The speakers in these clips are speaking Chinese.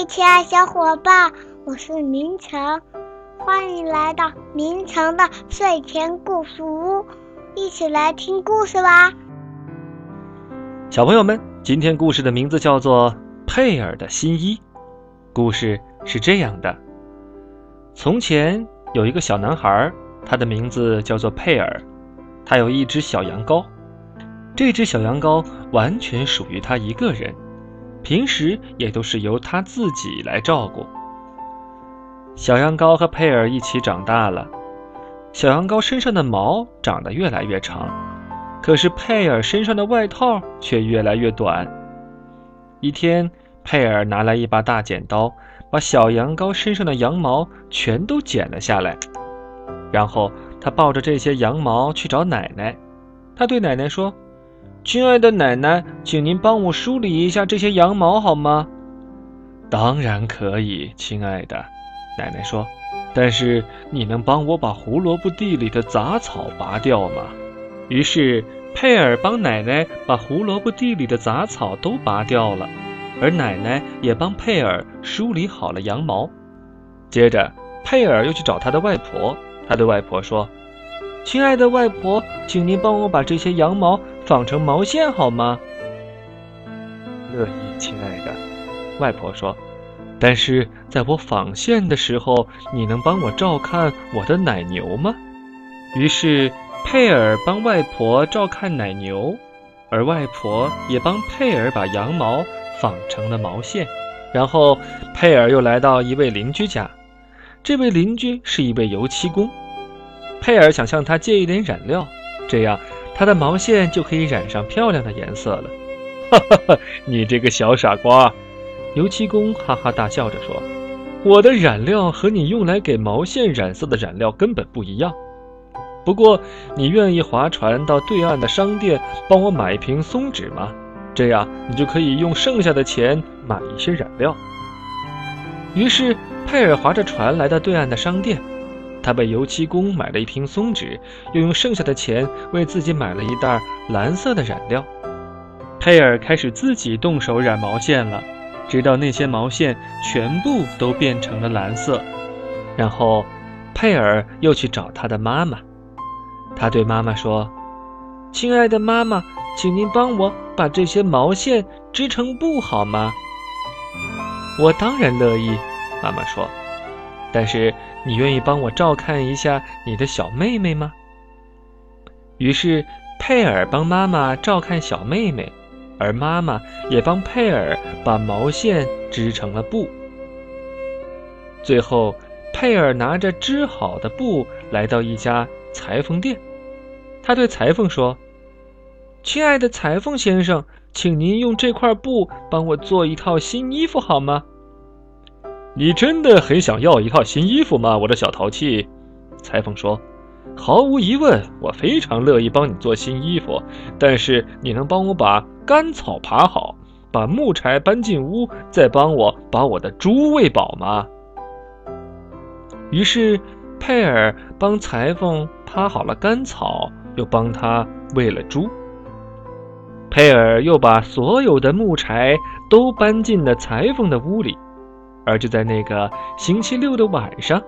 嘿，亲爱小伙伴，我是明成，欢迎来到明成的睡前故事屋，一起来听故事吧。小朋友们，今天故事的名字叫做《佩尔的新衣》。故事是这样的：从前有一个小男孩，他的名字叫做佩尔，他有一只小羊羔，这只小羊羔完全属于他一个人。平时也都是由他自己来照顾。小羊羔和佩尔一起长大了，小羊羔身上的毛长得越来越长，可是佩尔身上的外套却越来越短。一天，佩尔拿来一把大剪刀，把小羊羔身上的羊毛全都剪了下来，然后他抱着这些羊毛去找奶奶。他对奶奶说。亲爱的奶奶，请您帮我梳理一下这些羊毛好吗？当然可以，亲爱的，奶奶说。但是你能帮我把胡萝卜地里的杂草拔掉吗？于是佩尔帮奶奶把胡萝卜地里的杂草都拔掉了，而奶奶也帮佩尔梳理好了羊毛。接着佩尔又去找他的外婆，他对外婆说。亲爱的外婆，请您帮我把这些羊毛纺成毛线好吗？乐意，亲爱的，外婆说。但是在我纺线的时候，你能帮我照看我的奶牛吗？于是佩尔帮外婆照看奶牛，而外婆也帮佩尔把羊毛纺成了毛线。然后佩尔又来到一位邻居家，这位邻居是一位油漆工。佩尔想向他借一点染料，这样他的毛线就可以染上漂亮的颜色了。哈哈哈！你这个小傻瓜，油漆工哈哈大笑着说：“我的染料和你用来给毛线染色的染料根本不一样。不过，你愿意划船到对岸的商店帮我买一瓶松脂吗？这样你就可以用剩下的钱买一些染料。”于是，佩尔划着船来到对岸的商店。他为油漆工买了一瓶松脂，又用剩下的钱为自己买了一袋蓝色的染料。佩尔开始自己动手染毛线了，直到那些毛线全部都变成了蓝色。然后，佩尔又去找他的妈妈。他对妈妈说：“亲爱的妈妈，请您帮我把这些毛线织成布好吗？”“我当然乐意。”妈妈说。但是，你愿意帮我照看一下你的小妹妹吗？于是，佩尔帮妈妈照看小妹妹，而妈妈也帮佩尔把毛线织成了布。最后，佩尔拿着织好的布来到一家裁缝店，他对裁缝说：“亲爱的裁缝先生，请您用这块布帮我做一套新衣服好吗？”你真的很想要一套新衣服吗，我的小淘气？裁缝说：“毫无疑问，我非常乐意帮你做新衣服。但是你能帮我把干草爬好，把木柴搬进屋，再帮我把我的猪喂饱吗？”于是佩尔帮裁缝爬好了干草，又帮他喂了猪。佩尔又把所有的木柴都搬进了裁缝的屋里。而就在那个星期六的晚上，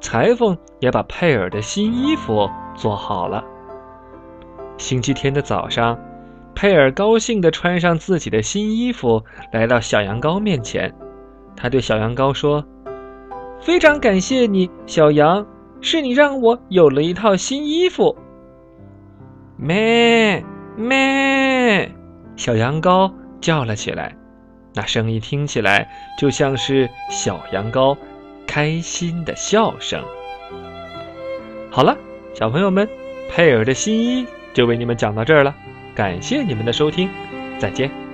裁缝也把佩尔的新衣服做好了。星期天的早上，佩尔高兴地穿上自己的新衣服，来到小羊羔面前。他对小羊羔说：“非常感谢你，小羊，是你让我有了一套新衣服。”咩咩，小羊羔叫了起来。那声音听起来就像是小羊羔开心的笑声。好了，小朋友们，佩尔的新衣就为你们讲到这儿了，感谢你们的收听，再见。